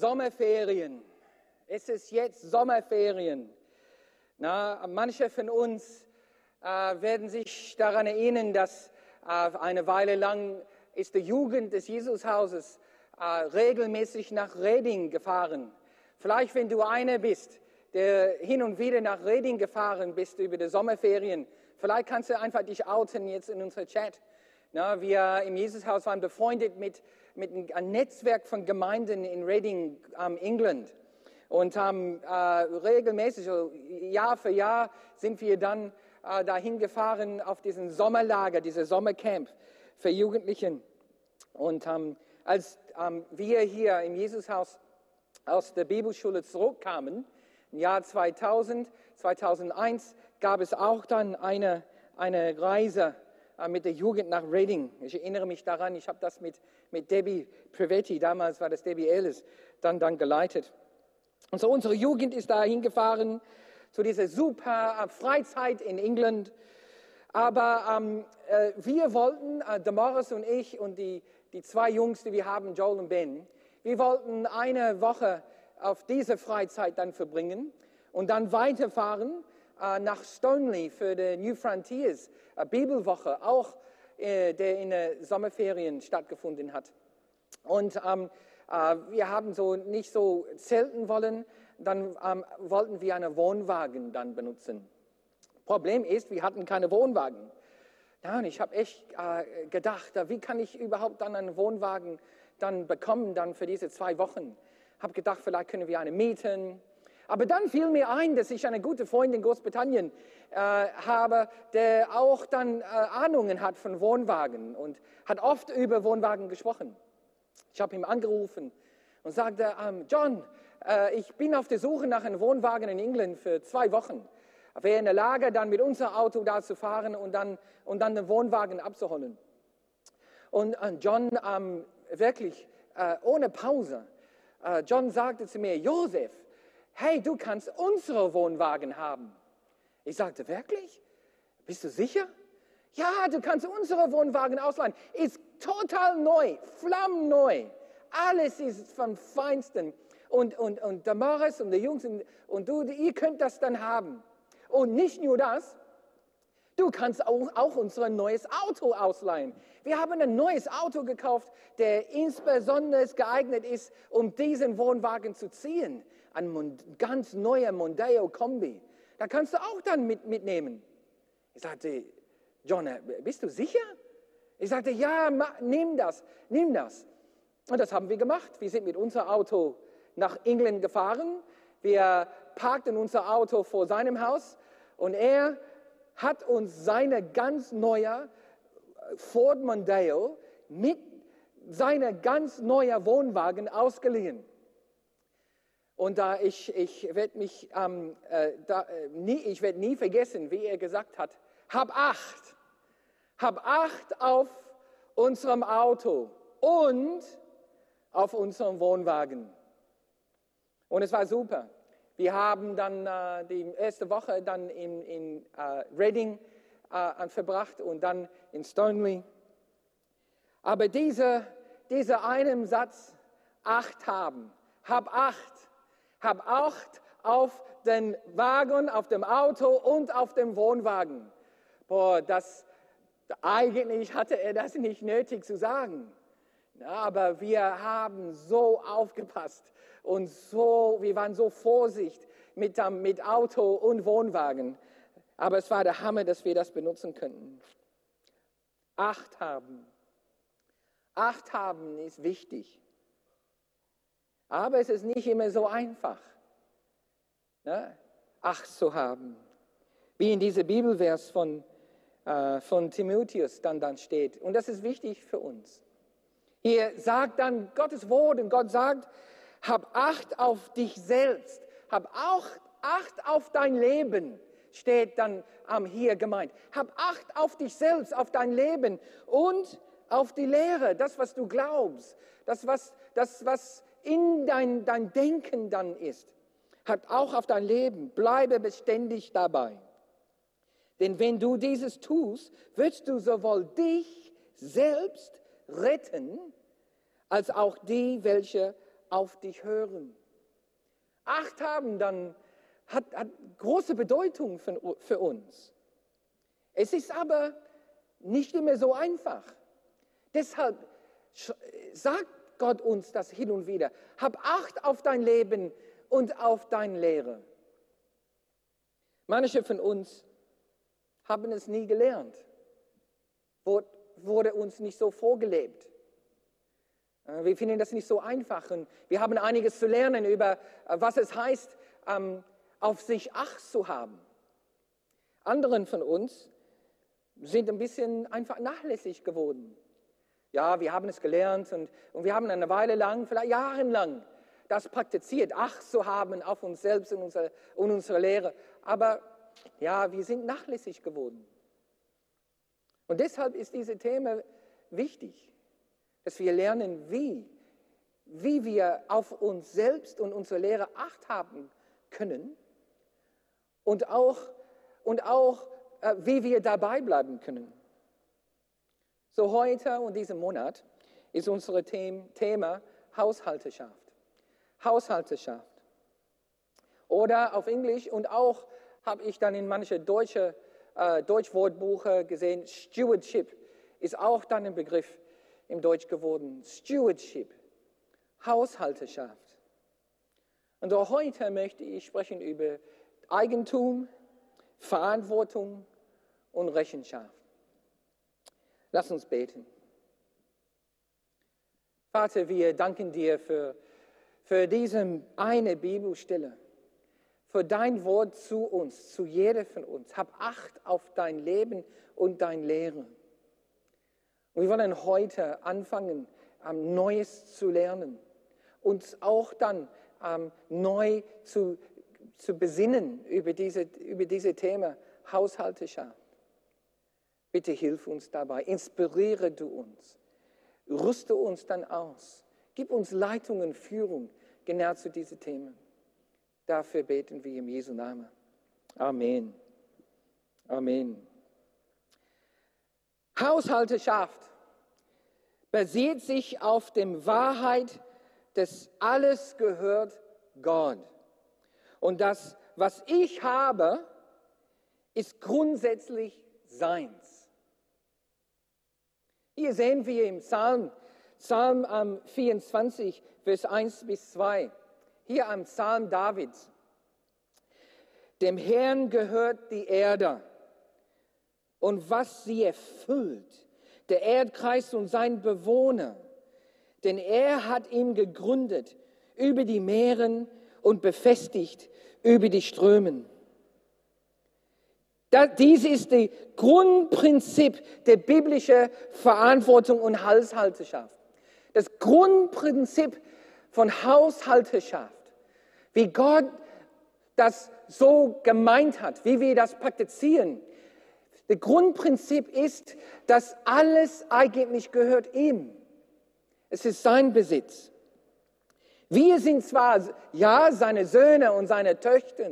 Sommerferien. Es ist jetzt Sommerferien. Na, manche von uns äh, werden sich daran erinnern, dass äh, eine Weile lang ist die Jugend des Jesushauses äh, regelmäßig nach Reding gefahren. Vielleicht, wenn du einer bist, der hin und wieder nach Reding gefahren bist über die Sommerferien, vielleicht kannst du einfach dich outen jetzt in unserer Chat. Na, wir im Jesushaus waren befreundet mit, mit einem Netzwerk von Gemeinden in Reading, um, England. Und haben äh, regelmäßig, so Jahr für Jahr, sind wir dann äh, dahin gefahren auf diesen Sommerlager, dieses Sommercamp für Jugendlichen. Und ähm, als ähm, wir hier im Jesushaus aus der Bibelschule zurückkamen, im Jahr 2000, 2001, gab es auch dann eine, eine Reise mit der Jugend nach Reading. Ich erinnere mich daran, ich habe das mit, mit Debbie Privetti, damals war das Debbie Ellis, dann, dann geleitet. Und so unsere Jugend ist da hingefahren zu dieser super äh, Freizeit in England. Aber ähm, äh, wir wollten, äh, Damaris und ich und die, die zwei Jungs, die wir haben, Joel und Ben, wir wollten eine Woche auf diese Freizeit dann verbringen und dann weiterfahren äh, nach Stoneleigh für die New Frontiers äh, Bibelwoche, auch äh, der in den Sommerferien stattgefunden hat. Und ähm, äh, wir haben so nicht so zelten wollen, dann ähm, wollten wir einen Wohnwagen dann benutzen. Problem ist, wir hatten keine Wohnwagen. Ja, und ich habe echt äh, gedacht, wie kann ich überhaupt dann einen Wohnwagen dann bekommen dann für diese zwei Wochen? Habe gedacht, vielleicht können wir eine mieten. Aber dann fiel mir ein, dass ich eine gute Freundin in Großbritannien äh, habe, der auch dann äh, Ahnungen hat von Wohnwagen und hat oft über Wohnwagen gesprochen. Ich habe ihn angerufen und sagte, ähm, John, äh, ich bin auf der Suche nach einem Wohnwagen in England für zwei Wochen. Wäre in der Lage, dann mit unserem Auto da zu fahren und dann, und dann den Wohnwagen abzuholen. Und äh, John, ähm, wirklich äh, ohne Pause, äh, John sagte zu mir, Josef, hey, du kannst unsere Wohnwagen haben. Ich sagte, wirklich? Bist du sicher? Ja, du kannst unsere Wohnwagen ausleihen. Ist total neu, flammneu. Alles ist vom Feinsten. Und, und, und Damaris und die Jungs und, und du, ihr könnt das dann haben. Und nicht nur das, du kannst auch, auch unser neues Auto ausleihen. Wir haben ein neues Auto gekauft, der insbesondere geeignet ist, um diesen Wohnwagen zu ziehen. Ein ganz neuer Mondeo Kombi. Da kannst du auch dann mit, mitnehmen. Ich sagte, John, äh, bist du sicher? Ich sagte, ja, nimm das, nimm das. Und das haben wir gemacht. Wir sind mit unserem Auto nach England gefahren. Wir parkten unser Auto vor seinem Haus und er hat uns seine ganz neue Ford Mondeo mit seiner ganz neuen Wohnwagen ausgeliehen. Und da ich, ich werde mich, ähm, äh, da, äh, nie, ich werde nie vergessen, wie er gesagt hat, hab Acht, hab Acht auf unserem Auto und auf unserem Wohnwagen. Und es war super. Wir haben dann äh, die erste Woche dann in, in äh, Reading äh, verbracht und dann in Stoneleigh. Aber dieser diese einen Satz, Acht haben, hab Acht, hab Acht auf den Wagen, auf dem Auto und auf dem Wohnwagen. Boah, das, eigentlich hatte er das nicht nötig zu sagen. Aber wir haben so aufgepasst und so, wir waren so vorsichtig mit, mit Auto und Wohnwagen. Aber es war der Hammer, dass wir das benutzen könnten. Acht haben. Acht haben ist wichtig. Aber es ist nicht immer so einfach, ne? Acht zu haben. Wie in diesem Bibelvers von, äh, von Timotheus dann, dann steht. Und das ist wichtig für uns. Hier sagt dann Gottes Wort und Gott sagt, hab Acht auf dich selbst, hab auch Acht auf dein Leben, steht dann ähm, hier gemeint. Hab Acht auf dich selbst, auf dein Leben und auf die Lehre, das, was du glaubst, das, was, das, was in dein, dein Denken dann ist. Hat auch auf dein Leben, bleibe beständig dabei. Denn wenn du dieses tust, wirst du sowohl dich selbst retten, als auch die, welche auf dich hören. Acht haben dann hat, hat große Bedeutung für, für uns. Es ist aber nicht immer so einfach. Deshalb sagt Gott uns das hin und wieder. Hab Acht auf dein Leben und auf deine Lehre. Manche von uns haben es nie gelernt, wurde uns nicht so vorgelebt. Äh, wir finden das nicht so einfach und wir haben einiges zu lernen über, äh, was es heißt, ähm, auf sich Acht zu haben. Anderen von uns sind ein bisschen einfach nachlässig geworden. Ja, wir haben es gelernt und, und wir haben eine Weile lang, vielleicht jahrelang, das praktiziert, Acht zu haben auf uns selbst und unsere, und unsere Lehre. Aber ja, wir sind nachlässig geworden. Und deshalb ist dieses Thema wichtig, dass wir lernen, wie, wie wir auf uns selbst und unsere Lehre Acht haben können und auch, und auch äh, wie wir dabei bleiben können. So heute und diesen Monat ist unser Thema Haushalteschaft. Haushalteschaft. Oder auf Englisch und auch habe ich dann in manche deutsche äh, Deutschwortbuche gesehen, Stewardship ist auch dann ein Begriff im Deutsch geworden. Stewardship, Haushalteschaft. Und auch heute möchte ich sprechen über Eigentum, Verantwortung und Rechenschaft. Lass uns beten. Vater, wir danken dir für, für diese eine Bibelstelle, für dein Wort zu uns, zu jeder von uns. Hab Acht auf dein Leben und dein Lehren. Und wir wollen heute anfangen, um, Neues zu lernen, uns auch dann um, neu zu, zu besinnen über diese, über diese Thema Haushalteschaft. Bitte hilf uns dabei, inspiriere du uns, rüste uns dann aus, gib uns Leitung und Führung genau zu diesen Themen. Dafür beten wir im Jesu Namen. Amen. Amen. Haushalteschaft basiert sich auf der Wahrheit, dass alles gehört Gott. Und das, was ich habe, ist grundsätzlich seins. Hier sehen wir im Psalm, Psalm 24, Vers 1 bis 2, hier am Psalm Davids. Dem Herrn gehört die Erde und was sie erfüllt, der Erdkreis und sein Bewohner. Denn er hat ihn gegründet über die Meeren und befestigt über die Strömen. Dies ist das Grundprinzip der biblischen Verantwortung und Haushalteschaft. Das Grundprinzip von Haushalteschaft, wie Gott das so gemeint hat, wie wir das praktizieren. Das Grundprinzip ist, dass alles eigentlich gehört ihm. Es ist sein Besitz. Wir sind zwar, ja, seine Söhne und seine Töchter.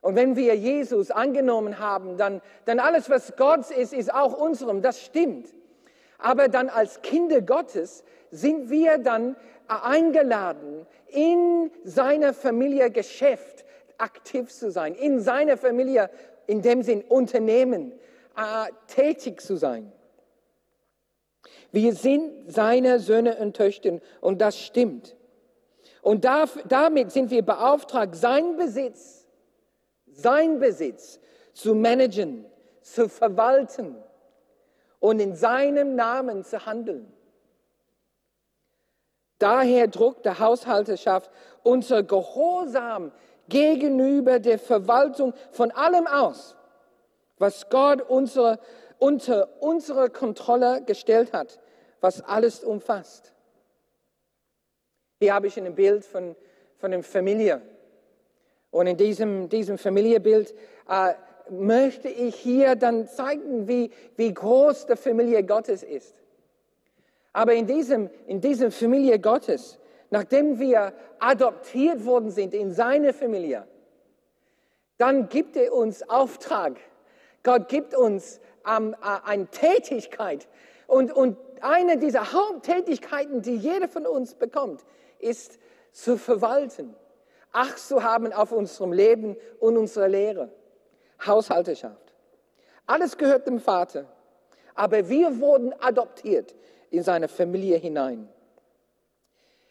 Und wenn wir Jesus angenommen haben, dann, dann alles, was Gott ist, ist auch unserem. Das stimmt. Aber dann als Kinder Gottes sind wir dann eingeladen, in seiner Familie Geschäft aktiv zu sein, in seiner Familie, in dem Sinn Unternehmen, äh, tätig zu sein. Wir sind seine Söhne und Töchter und das stimmt. Und damit sind wir beauftragt, sein Besitz, sein Besitz zu managen, zu verwalten und in seinem Namen zu handeln. Daher druckt der Haushalterschaft unser Gehorsam gegenüber der Verwaltung von allem aus, was Gott unsere, unter unsere Kontrolle gestellt hat, was alles umfasst. Hier habe ich ein Bild von, von einer Familie. Und in diesem, diesem Familienbild äh, möchte ich hier dann zeigen, wie, wie groß die Familie Gottes ist. Aber in diesem, in diesem Familie Gottes, nachdem wir adoptiert worden sind in seine Familie, dann gibt er uns Auftrag. Gott gibt uns ähm, äh, eine Tätigkeit. Und, und eine dieser Haupttätigkeiten, die jeder von uns bekommt, ist zu verwalten, Acht zu haben auf unserem Leben und unserer Lehre. Haushalterschaft. Alles gehört dem Vater. Aber wir wurden adoptiert in seine Familie hinein.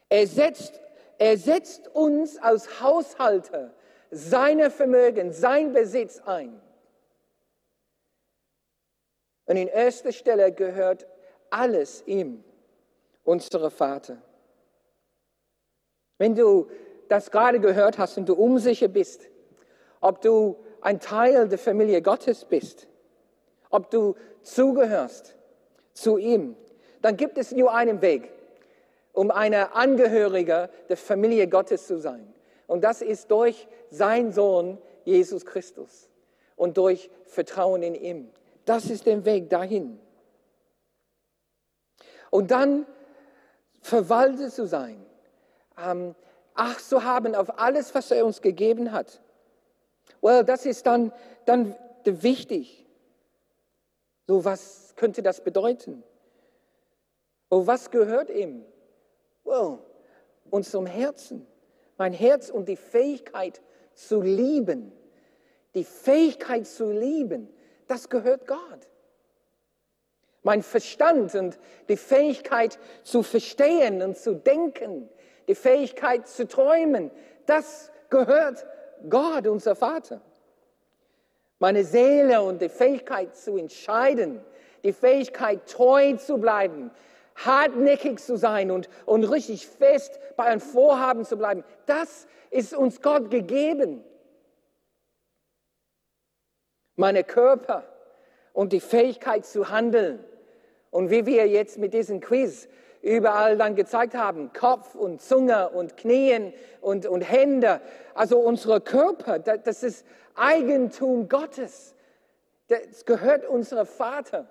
Er setzt, er setzt uns als Haushalter seine Vermögen, sein Besitz ein. Und in erster Stelle gehört alles ihm, unser Vater. Wenn du das gerade gehört hast und du unsicher bist, ob du ein Teil der Familie Gottes bist, ob du zugehörst zu ihm, dann gibt es nur einen Weg, um eine Angehörige der Familie Gottes zu sein. Und das ist durch seinen Sohn Jesus Christus und durch Vertrauen in ihm. Das ist der Weg dahin. Und dann verwaltet zu sein, ähm, Acht zu haben auf alles, was er uns gegeben hat. Well, das ist dann, dann wichtig. So, was könnte das bedeuten? Oh, was gehört ihm? Well, unserem Herzen. Mein Herz und die Fähigkeit zu lieben. Die Fähigkeit zu lieben, das gehört Gott. Mein Verstand und die Fähigkeit zu verstehen und zu denken, die Fähigkeit zu träumen, das gehört Gott, unser Vater meine Seele und die Fähigkeit zu entscheiden, die Fähigkeit treu zu bleiben, hartnäckig zu sein und, und richtig fest bei einem Vorhaben zu bleiben, das ist uns Gott gegeben. Meine Körper und die Fähigkeit zu handeln. Und wie wir jetzt mit diesem Quiz überall dann gezeigt haben, Kopf und Zunge und Knien und, und Hände, also unsere Körper, das ist Eigentum Gottes. Das gehört unserem Vater.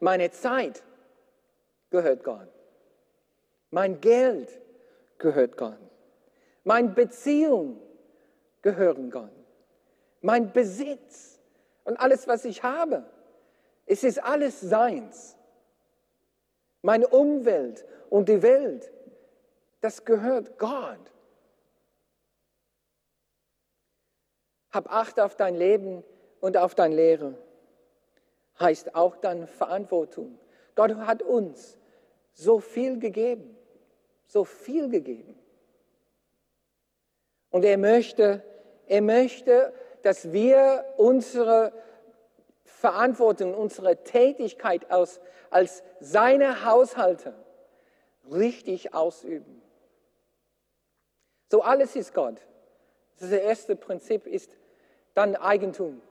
Meine Zeit gehört Gott. Mein Geld gehört Gott. Meine Beziehung gehören Gott. Mein Besitz und alles, was ich habe, es ist alles seins. Meine Umwelt und die Welt, das gehört Gott. Hab Acht auf dein Leben und auf dein Lehre. Heißt auch dann Verantwortung. Gott hat uns so viel gegeben, so viel gegeben. Und er möchte, er möchte, dass wir unsere Verantwortung, unsere Tätigkeit aus, als seine Haushalter richtig ausüben. So alles ist Gott. Das erste Prinzip ist dann Eigentum.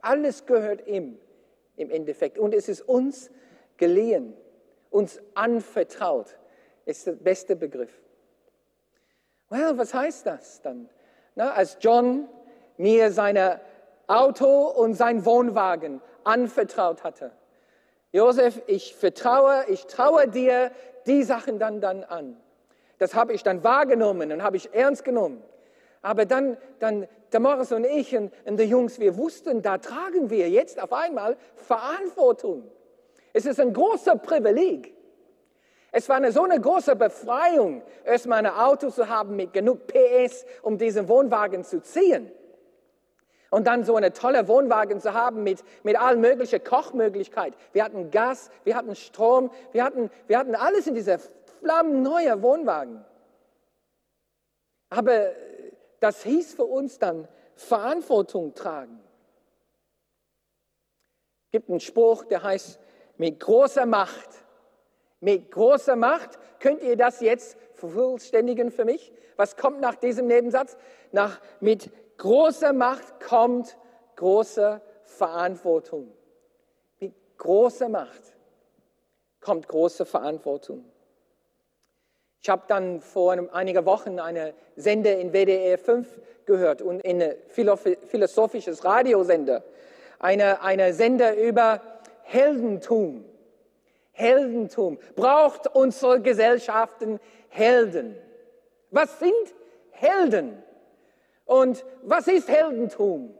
Alles gehört ihm im Endeffekt. Und es ist uns geliehen, uns anvertraut, ist der beste Begriff. Well, was heißt das dann? Na, als John mir sein Auto und sein Wohnwagen anvertraut hatte. Josef, ich vertraue, ich traue dir die Sachen dann, dann an. Das habe ich dann wahrgenommen und habe ich ernst genommen. Aber dann, dann der Morris und ich und, und die Jungs, wir wussten, da tragen wir jetzt auf einmal Verantwortung. Es ist ein großer Privileg. Es war eine, so eine große Befreiung, erstmal ein Auto zu haben mit genug PS, um diesen Wohnwagen zu ziehen. Und dann so eine tolle Wohnwagen zu haben mit, mit allen möglichen Kochmöglichkeiten. Wir hatten Gas, wir hatten Strom, wir hatten, wir hatten alles in dieser flammenneuen Wohnwagen. Aber das hieß für uns dann Verantwortung tragen. Es gibt einen Spruch, der heißt, mit großer Macht, mit großer Macht, könnt ihr das jetzt vervollständigen für mich? Was kommt nach diesem Nebensatz? Nach, mit großer Macht kommt große Verantwortung. Mit großer Macht kommt große Verantwortung. Ich habe dann vor einigen Wochen eine Sender in WDR 5 gehört und ein philosophisches Radiosender. Eine, eine Sender über Heldentum. Heldentum. Braucht unsere Gesellschaften Helden? Was sind Helden? Und was ist Heldentum?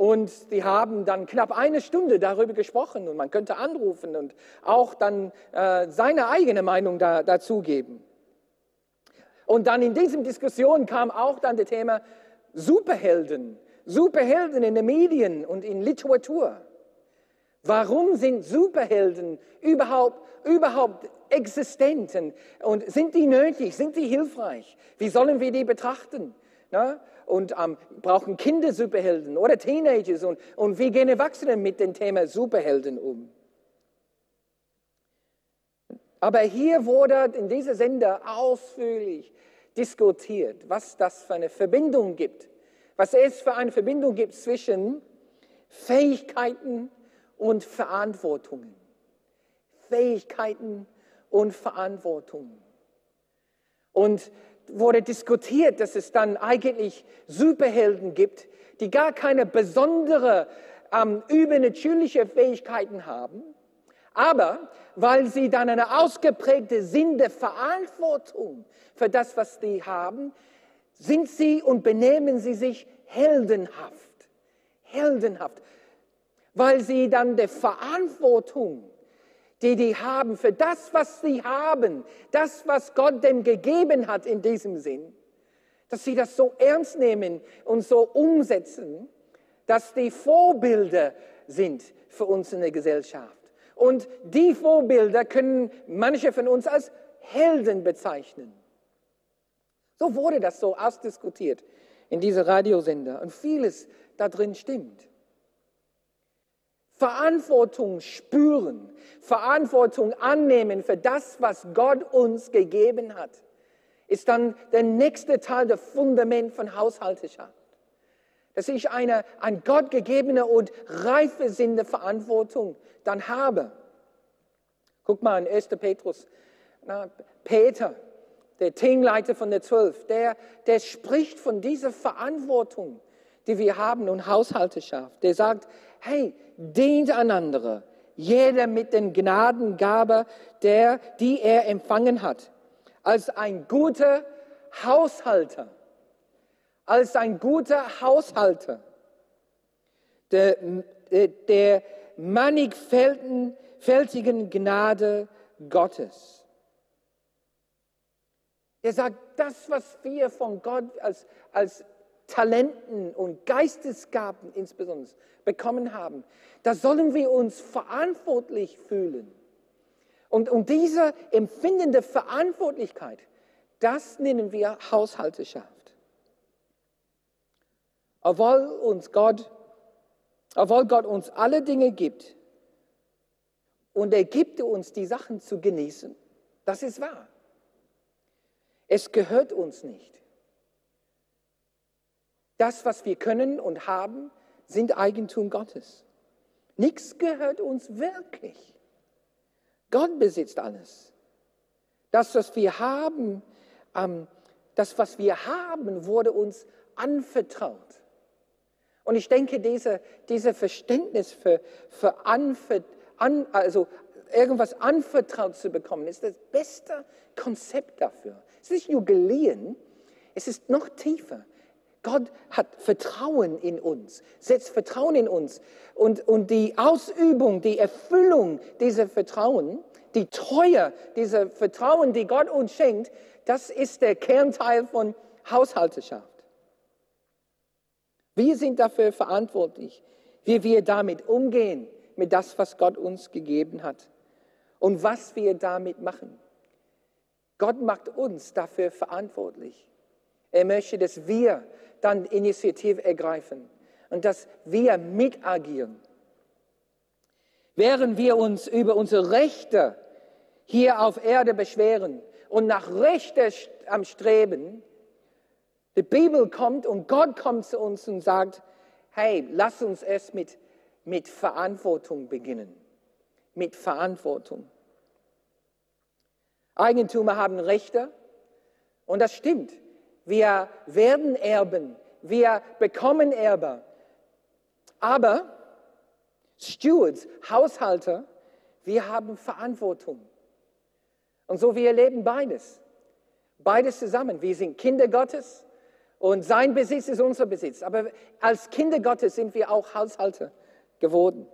Und die haben dann knapp eine Stunde darüber gesprochen und man könnte anrufen und auch dann äh, seine eigene Meinung da, dazu. Und dann in diesen Diskussionen kam auch dann das Thema Superhelden, Superhelden in den Medien und in Literatur. Warum sind Superhelden überhaupt, überhaupt existent und sind die nötig, sind die hilfreich? Wie sollen wir die betrachten? Na? Und ähm, brauchen Kinder Superhelden oder Teenagers und, und wie gehen Erwachsene mit dem Thema Superhelden um? Aber hier wurde in dieser Sender ausführlich diskutiert, was das für eine Verbindung gibt, was es für eine Verbindung gibt zwischen Fähigkeiten und Verantwortungen. Fähigkeiten und Verantwortungen. Und wurde diskutiert, dass es dann eigentlich Superhelden gibt, die gar keine besondere ähm, übernatürliche Fähigkeiten haben, aber weil sie dann eine ausgeprägte Sinn der Verantwortung für das, was sie haben, sind sie und benehmen sie sich heldenhaft. Heldenhaft. Weil sie dann der Verantwortung die die haben für das, was sie haben, das, was Gott denn gegeben hat in diesem Sinn, dass sie das so ernst nehmen und so umsetzen, dass die Vorbilder sind für uns in der Gesellschaft. Und die Vorbilder können manche von uns als Helden bezeichnen. So wurde das so ausdiskutiert in dieser Radiosender und vieles da drin stimmt. Verantwortung spüren, Verantwortung annehmen für das, was Gott uns gegeben hat, ist dann der nächste Teil, der Fundament von Haushalteschaft. Dass ich eine an Gott gegebene und reife Sinn der Verantwortung dann habe. Guck mal in 1. Petrus. Na, Peter, der Teamleiter von der Zwölf, der, der spricht von dieser Verantwortung, die wir haben und Haushalteschaft. Der sagt, hey, dient einander, jeder mit den Gnadengabe, der, die er empfangen hat, als ein guter Haushalter, als ein guter Haushalter. Der, der mannigfältigen Gnade Gottes. Er sagt, das, was wir von Gott als, als Talenten und Geistesgaben insbesondere bekommen haben, da sollen wir uns verantwortlich fühlen. Und, und diese empfindende Verantwortlichkeit, das nennen wir Haushalteschaft. Obwohl uns Gott, obwohl Gott uns alle Dinge gibt und er gibt uns die Sachen zu genießen, das ist wahr. Es gehört uns nicht. Das, was wir können und haben, sind Eigentum Gottes. Nichts gehört uns wirklich. Gott besitzt alles. Das, was wir haben, ähm, das, was wir haben, wurde uns anvertraut. Und ich denke, diese, diese Verständnis für, für anver, an, also irgendwas anvertraut zu bekommen, ist das beste Konzept dafür. Es ist nicht nur geliehen, es ist noch tiefer. Gott hat Vertrauen in uns, setzt Vertrauen in uns. Und, und die Ausübung, die Erfüllung dieser Vertrauen, die Treue dieser Vertrauen, die Gott uns schenkt, das ist der Kernteil von Haushalteschaft. Wir sind dafür verantwortlich, wie wir damit umgehen, mit das, was Gott uns gegeben hat und was wir damit machen. Gott macht uns dafür verantwortlich. Er möchte, dass wir dann Initiative ergreifen und dass wir mitagieren. Während wir uns über unsere Rechte hier auf Erde beschweren und nach Rechte am Streben, die Bibel kommt und Gott kommt zu uns und sagt, hey, lass uns es mit, mit Verantwortung beginnen. Mit Verantwortung. Eigentümer haben Rechte und das stimmt. Wir werden Erben. Wir bekommen Erbe. Aber Stewards, Haushalter, wir haben Verantwortung. Und so wir erleben beides. Beides zusammen. Wir sind Kinder Gottes Und sein Besitz ist unser Besitz. Aber als Kinder Gottes sind wir auch Haushalter geworden.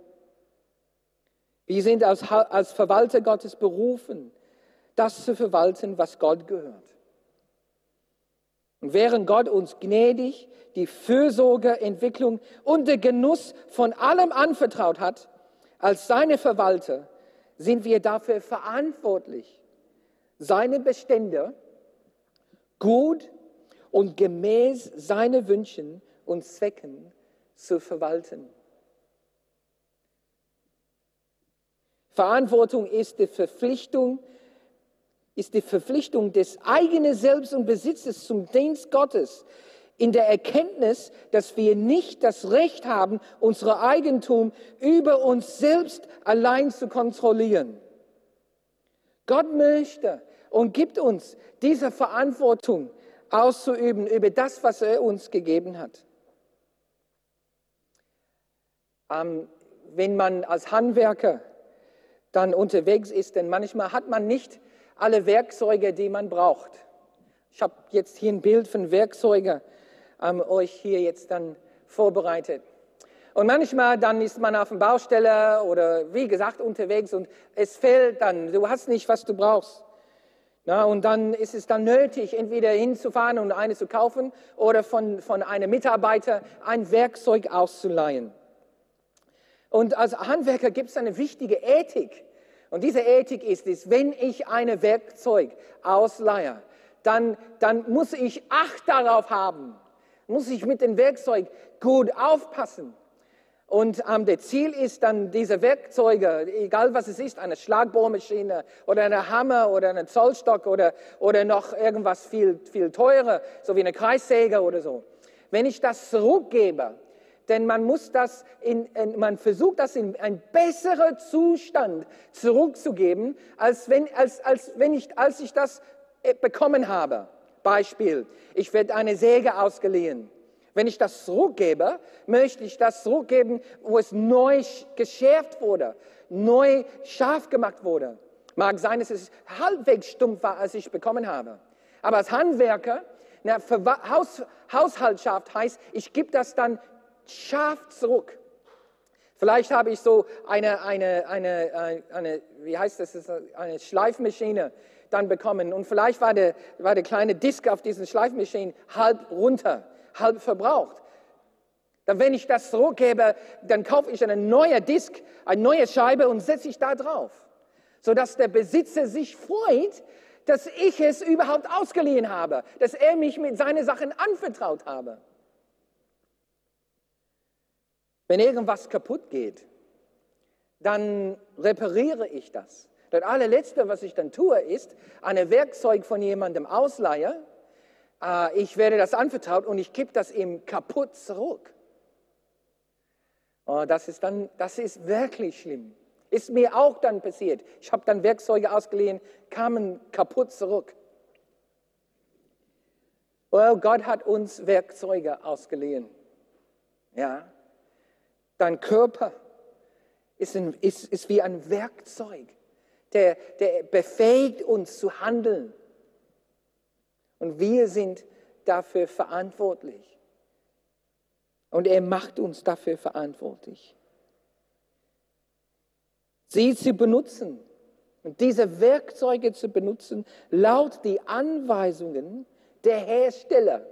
Wir sind als, als Verwalter Gottes berufen, das zu verwalten, was Gott gehört. Und während Gott uns gnädig die Fürsorge, Entwicklung und den Genuss von allem anvertraut hat, als seine Verwalter, sind wir dafür verantwortlich, seine Bestände gut und gemäß seinen Wünschen und Zwecken zu verwalten. Verantwortung ist die Verpflichtung, ist die Verpflichtung des eigenen Selbst und Besitzes zum Dienst Gottes, in der Erkenntnis, dass wir nicht das Recht haben, unser Eigentum über uns selbst allein zu kontrollieren. Gott möchte und gibt uns diese Verantwortung auszuüben über das, was er uns gegeben hat. Ähm, wenn man als Handwerker dann unterwegs ist, denn manchmal hat man nicht alle Werkzeuge, die man braucht. Ich habe jetzt hier ein Bild von Werkzeugen ähm, euch hier jetzt dann vorbereitet. Und manchmal dann ist man auf der Baustelle oder wie gesagt unterwegs und es fehlt dann, du hast nicht, was du brauchst. Na, und dann ist es dann nötig, entweder hinzufahren und eine zu kaufen oder von, von einem Mitarbeiter ein Werkzeug auszuleihen. Und als Handwerker gibt es eine wichtige Ethik. Und diese Ethik ist es, wenn ich ein Werkzeug ausleihe, dann, dann muss ich Acht darauf haben, muss ich mit dem Werkzeug gut aufpassen. Und ähm, der Ziel ist dann, diese Werkzeuge, egal was es ist, eine Schlagbohrmaschine oder eine Hammer oder einen Zollstock oder, oder noch irgendwas viel, viel teurer, so wie eine Kreissäge oder so. Wenn ich das zurückgebe, denn man muss das in, man versucht das in einen besseren Zustand zurückzugeben, als wenn, als, als wenn ich, als ich das äh, bekommen habe. Beispiel, ich werde eine Säge ausgeliehen. Wenn ich das zurückgebe, möchte ich das zurückgeben, wo es neu geschärft wurde, neu scharf gemacht wurde. Mag sein, dass es halbwegs stumpf war, als ich bekommen habe. Aber als Handwerker, na, Haus, Haushaltschaft heißt, ich gebe das dann scharf zurück. Vielleicht habe ich so eine, eine, eine, eine wie heißt das, eine Schleifmaschine dann bekommen. Und vielleicht war der, war der kleine Disk auf diesen Schleifmaschinen halb runter, halb verbraucht. Dann, wenn ich das zurückgebe, dann kaufe ich eine neue Disk, eine neue Scheibe und setze ich da drauf, sodass der Besitzer sich freut, dass ich es überhaupt ausgeliehen habe, dass er mich mit seinen Sachen anvertraut habe. Wenn irgendwas kaputt geht, dann repariere ich das. Das allerletzte, was ich dann tue, ist, ein Werkzeug von jemandem ausleihe. Äh, ich werde das anvertraut und ich gebe das ihm kaputt zurück. Oh, das ist dann, das ist wirklich schlimm. Ist mir auch dann passiert. Ich habe dann Werkzeuge ausgeliehen, kamen kaputt zurück. Well, Gott hat uns Werkzeuge ausgeliehen. Ja. Dein Körper ist, ein, ist, ist wie ein Werkzeug der, der befähigt uns zu handeln. Und wir sind dafür verantwortlich. Und er macht uns dafür verantwortlich. Sie zu benutzen und diese Werkzeuge zu benutzen, laut die Anweisungen der Hersteller.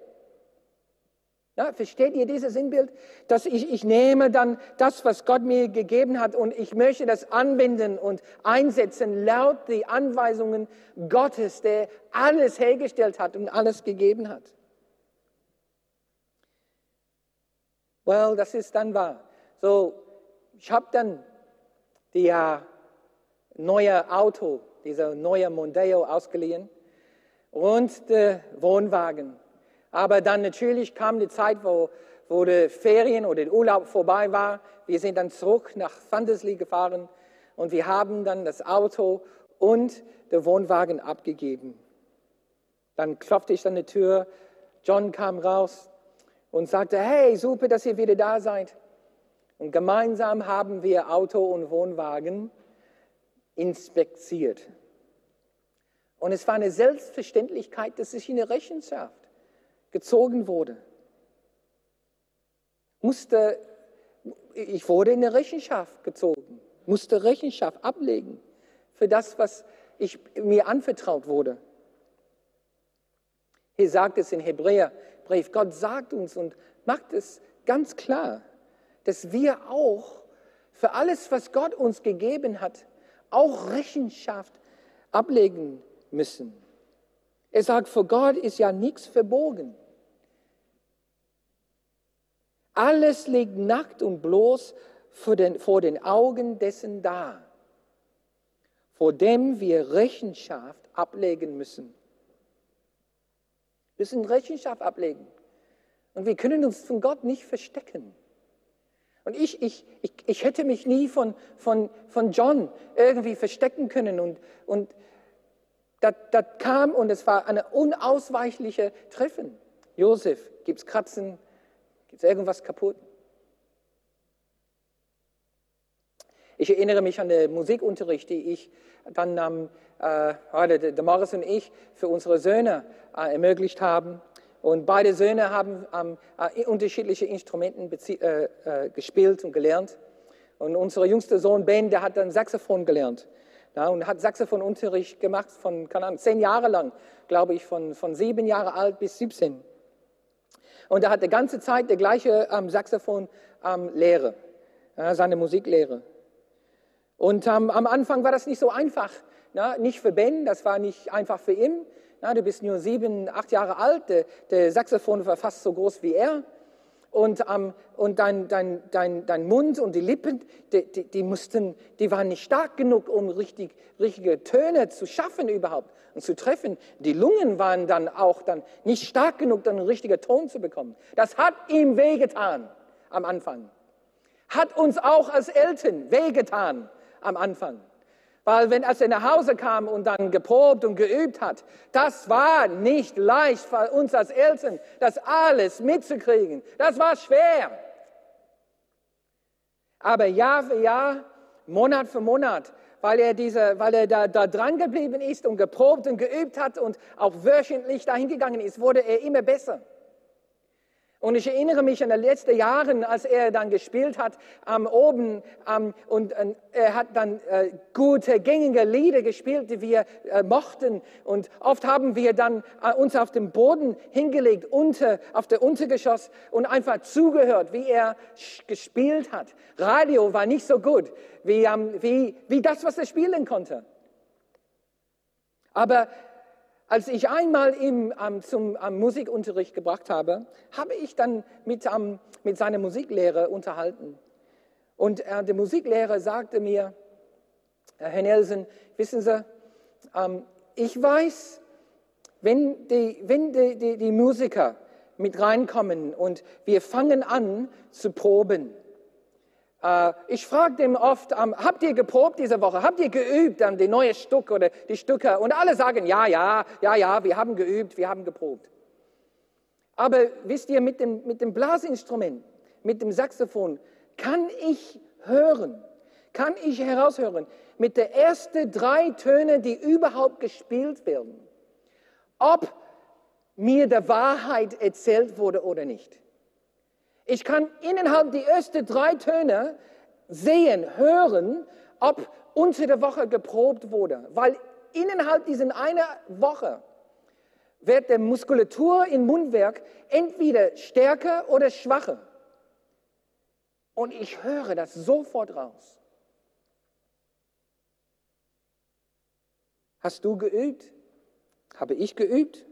Ja, versteht ihr dieses Sinnbild? Dass ich, ich nehme dann das, was Gott mir gegeben hat und ich möchte das anwenden und einsetzen laut die Anweisungen Gottes, der alles hergestellt hat und alles gegeben hat. Well, das ist dann wahr. So, ich habe dann die uh, neue Auto, dieser neue Mondeo ausgeliehen und der Wohnwagen. Aber dann natürlich kam die Zeit, wo, wo die Ferien oder der Urlaub vorbei war. Wir sind dann zurück nach Fandesley gefahren und wir haben dann das Auto und den Wohnwagen abgegeben. Dann klopfte ich an die Tür, John kam raus und sagte, hey, super, dass ihr wieder da seid. Und gemeinsam haben wir Auto und Wohnwagen inspiziert. Und es war eine Selbstverständlichkeit, dass ich in der Rechenschaft gezogen wurde. Musste, ich wurde in eine Rechenschaft gezogen, musste Rechenschaft ablegen für das, was ich, mir anvertraut wurde. Hier sagt es in Hebräerbrief, Gott sagt uns und macht es ganz klar, dass wir auch für alles, was Gott uns gegeben hat, auch Rechenschaft ablegen müssen. Er sagt, vor Gott ist ja nichts verborgen. Alles liegt nackt und bloß vor den, vor den Augen dessen da, vor dem wir Rechenschaft ablegen müssen. Wir müssen Rechenschaft ablegen. Und wir können uns von Gott nicht verstecken. Und ich, ich, ich, ich hätte mich nie von, von, von John irgendwie verstecken können. Und, und das, das kam und es war eine unausweichliche Treffen. Josef, gibt es Kratzen? Es irgendwas kaputt? Ich erinnere mich an den Musikunterricht, die ich dann am, äh, der Morris und ich für unsere Söhne äh, ermöglicht haben. Und beide Söhne haben äh, unterschiedliche Instrumenten äh, äh, gespielt und gelernt. Und unser jüngster Sohn Ben, der hat dann Saxophon gelernt. Ja, und hat Saxophonunterricht gemacht von, keine Ahnung, zehn Jahre lang, glaube ich, von, von sieben Jahre alt bis 17. Und er hat die ganze Zeit der gleiche ähm, Saxophon-Lehre, ähm, ja, seine Musiklehre. Und ähm, am Anfang war das nicht so einfach. Ja, nicht für Ben, das war nicht einfach für ihn. Ja, du bist nur sieben, acht Jahre alt, der, der Saxophon war fast so groß wie er und, ähm, und dein, dein, dein, dein Mund und die Lippen, die, die, die, mussten, die waren nicht stark genug, um richtig, richtige Töne zu schaffen überhaupt und zu treffen. Die Lungen waren dann auch dann nicht stark genug, dann einen richtigen Ton zu bekommen. Das hat ihm wehgetan am Anfang. Hat uns auch als Eltern wehgetan am Anfang. Weil wenn als er nach Hause kam und dann geprobt und geübt hat, das war nicht leicht für uns als Eltern, das alles mitzukriegen. Das war schwer. Aber Jahr für Jahr, Monat für Monat, weil er, diese, weil er da, da dran geblieben ist und geprobt und geübt hat und auch wöchentlich dahin gegangen ist, wurde er immer besser. Und ich erinnere mich an die letzten Jahre, als er dann gespielt hat ähm, oben ähm, und äh, er hat dann äh, gute, gängige Lieder gespielt, die wir äh, mochten. Und oft haben wir dann äh, uns auf dem Boden hingelegt, unter, auf der Untergeschoss und einfach zugehört, wie er gespielt hat. Radio war nicht so gut wie, ähm, wie, wie das, was er spielen konnte. Aber als ich einmal ihn ähm, zum ähm, Musikunterricht gebracht habe, habe ich dann mit, ähm, mit seiner Musiklehrer unterhalten. Und äh, der Musiklehrer sagte mir, äh, Herr Nelson, wissen Sie, ähm, ich weiß, wenn, die, wenn die, die, die Musiker mit reinkommen und wir fangen an zu proben, ich frage dem oft, ähm, habt ihr geprobt diese Woche? Habt ihr geübt an die neue Stück oder die Stücke? Und alle sagen, ja, ja, ja, ja, wir haben geübt, wir haben geprobt. Aber wisst ihr, mit dem, mit dem Blasinstrument, mit dem Saxophon, kann ich hören, kann ich heraushören, mit den ersten drei Tönen, die überhaupt gespielt werden, ob mir der Wahrheit erzählt wurde oder nicht. Ich kann innerhalb die ersten drei Töne sehen, hören, ob unter der Woche geprobt wurde. Weil innerhalb dieser einer Woche wird die Muskulatur im Mundwerk entweder stärker oder schwacher. Und ich höre das sofort raus. Hast du geübt? Habe ich geübt?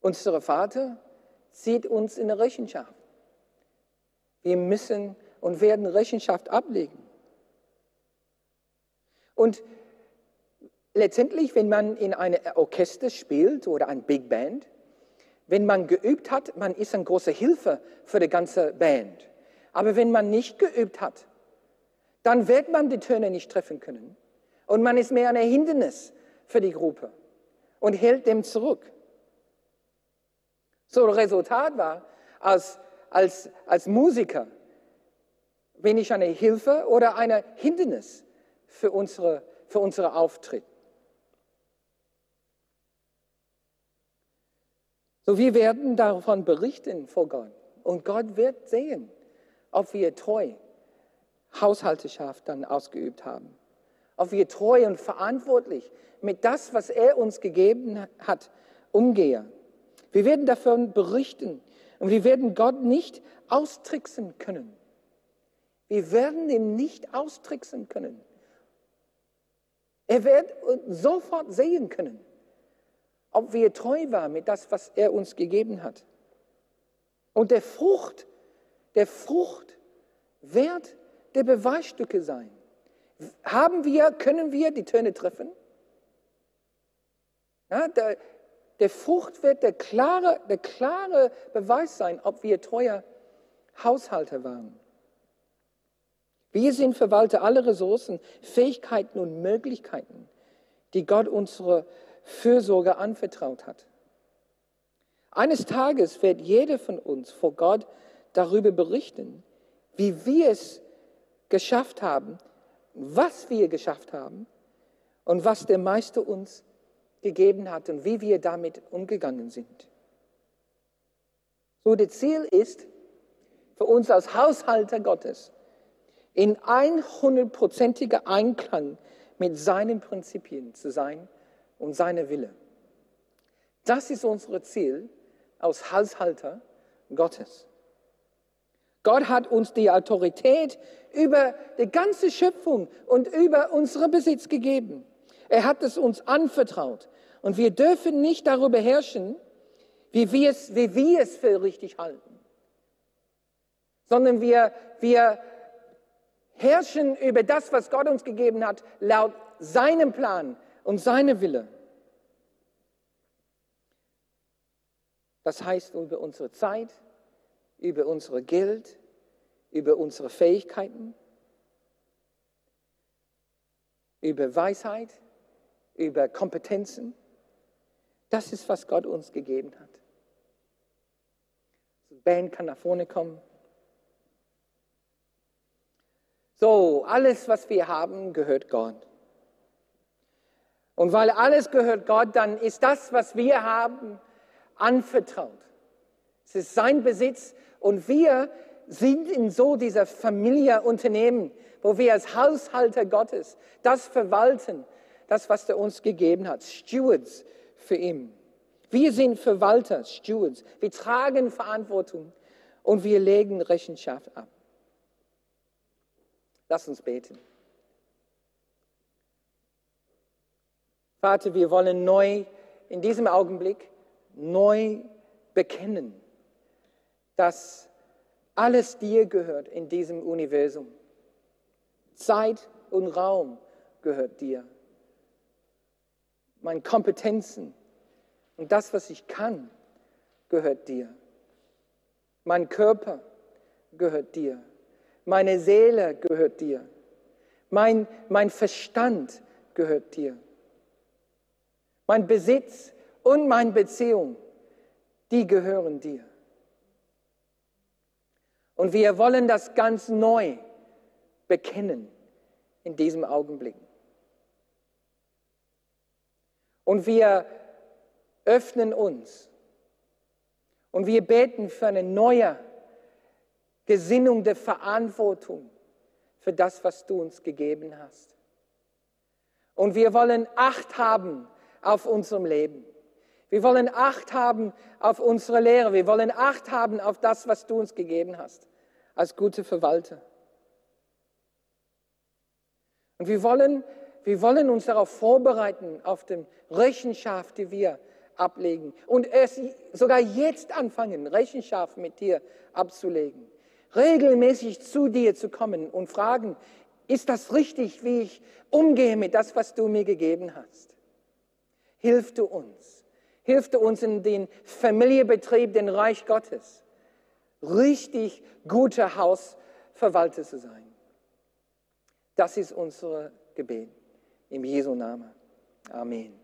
Unser Vater zieht uns in Rechenschaft. Wir müssen und werden Rechenschaft ablegen. Und letztendlich, wenn man in einem Orchester spielt oder ein Big Band, wenn man geübt hat, man ist eine große Hilfe für die ganze Band. Aber wenn man nicht geübt hat, dann wird man die Töne nicht treffen können. Und man ist mehr ein Hindernis für die Gruppe und hält dem zurück. So Resultat war, als, als, als Musiker bin ich eine Hilfe oder ein Hindernis für unsere, für unsere Auftritt. So, wir werden davon berichten vor Gott. Und Gott wird sehen, ob wir treu Haushalteschaft dann ausgeübt haben. Ob wir treu und verantwortlich mit das, was er uns gegeben hat, umgehen. Wir werden davon berichten und wir werden Gott nicht austricksen können. Wir werden ihn nicht austricksen können. Er wird sofort sehen können, ob wir treu waren mit das, was er uns gegeben hat. Und der Frucht, der Frucht wird der Beweisstücke sein. Haben wir, können wir die Töne treffen? Ja, der, der Frucht wird der klare, der klare Beweis sein, ob wir treuer Haushalter waren. Wir sind Verwalter aller Ressourcen, Fähigkeiten und Möglichkeiten, die Gott unsere Fürsorge anvertraut hat. Eines Tages wird jeder von uns vor Gott darüber berichten, wie wir es geschafft haben, was wir geschafft haben und was der Meister uns gegeben hat und wie wir damit umgegangen sind. So, das Ziel ist für uns als Haushalter Gottes, in 100%iger Einklang mit seinen Prinzipien zu sein und seiner Wille. Das ist unser Ziel als Haushalter Gottes. Gott hat uns die Autorität über die ganze Schöpfung und über unseren Besitz gegeben. Er hat es uns anvertraut. Und wir dürfen nicht darüber herrschen, wie wir es, wie wir es für richtig halten, sondern wir, wir herrschen über das, was Gott uns gegeben hat, laut seinem Plan und seinem Wille. Das heißt über unsere Zeit, über unser Geld, über unsere Fähigkeiten, über Weisheit, über Kompetenzen. Das ist, was Gott uns gegeben hat. Die Band kann nach vorne kommen. So, alles, was wir haben, gehört Gott. Und weil alles gehört Gott, dann ist das, was wir haben, anvertraut. Es ist sein Besitz und wir sind in so dieser Familienunternehmen, wo wir als Haushalter Gottes das verwalten, das, was er uns gegeben hat, Stewards für ihn. Wir sind Verwalter, Stewards. Wir tragen Verantwortung und wir legen Rechenschaft ab. Lass uns beten. Vater, wir wollen neu in diesem Augenblick neu bekennen, dass alles dir gehört in diesem Universum. Zeit und Raum gehört dir meine Kompetenzen und das, was ich kann, gehört dir. Mein Körper gehört dir. Meine Seele gehört dir. Mein, mein Verstand gehört dir. Mein Besitz und meine Beziehung, die gehören dir. Und wir wollen das ganz neu bekennen in diesem Augenblick. Und wir öffnen uns und wir beten für eine neue Gesinnung der Verantwortung für das, was du uns gegeben hast. Und wir wollen Acht haben auf unserem Leben. Wir wollen Acht haben auf unsere Lehre. Wir wollen Acht haben auf das, was du uns gegeben hast, als gute Verwalter. Und wir wollen wir wollen uns darauf vorbereiten, auf die Rechenschaft, die wir ablegen. Und es sogar jetzt anfangen, Rechenschaft mit dir abzulegen. Regelmäßig zu dir zu kommen und fragen, ist das richtig, wie ich umgehe mit das, was du mir gegeben hast? Hilf du uns. Hilf du uns in den Familienbetrieb, den Reich Gottes, richtig guter Hausverwalter zu sein. Das ist unser Gebet. Im Jesu Namen. Amen.